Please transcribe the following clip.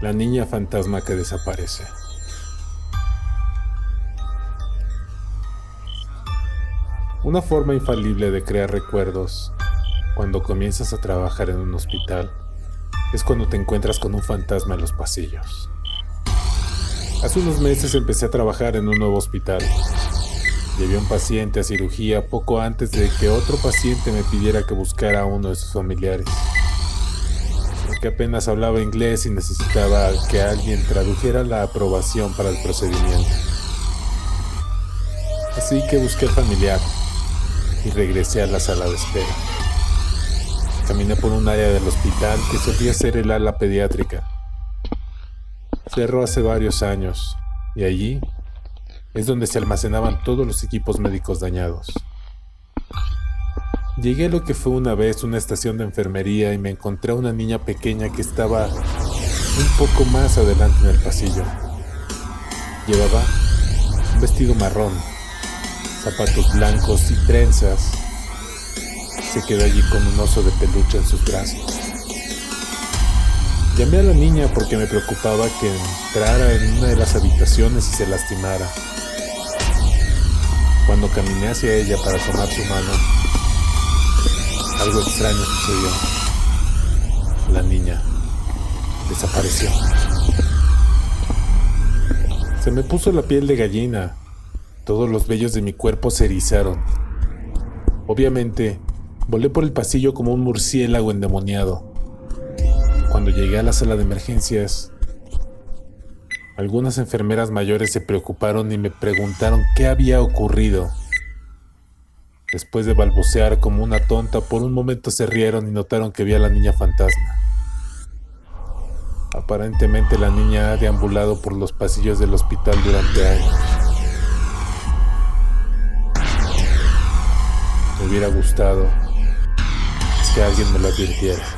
La niña fantasma que desaparece. Una forma infalible de crear recuerdos cuando comienzas a trabajar en un hospital es cuando te encuentras con un fantasma en los pasillos. Hace unos meses empecé a trabajar en un nuevo hospital. Llevé un paciente a cirugía poco antes de que otro paciente me pidiera que buscara a uno de sus familiares que apenas hablaba inglés y necesitaba que alguien tradujera la aprobación para el procedimiento. Así que busqué familiar y regresé a la sala de espera. Caminé por un área del hospital que solía ser el ala pediátrica. Cerró hace varios años y allí es donde se almacenaban todos los equipos médicos dañados. Llegué a lo que fue una vez una estación de enfermería y me encontré a una niña pequeña que estaba un poco más adelante en el pasillo. Llevaba un vestido marrón, zapatos blancos y trenzas. Se quedó allí con un oso de peluche en sus brazos. Llamé a la niña porque me preocupaba que entrara en una de las habitaciones y se lastimara. Cuando caminé hacia ella para tomar su mano, algo extraño sucedió. La niña desapareció. Se me puso la piel de gallina. Todos los vellos de mi cuerpo se erizaron. Obviamente, volé por el pasillo como un murciélago endemoniado. Cuando llegué a la sala de emergencias, algunas enfermeras mayores se preocuparon y me preguntaron qué había ocurrido. Después de balbucear como una tonta, por un momento se rieron y notaron que vi a la niña fantasma. Aparentemente la niña ha deambulado por los pasillos del hospital durante años. Me hubiera gustado que alguien me lo advirtiera.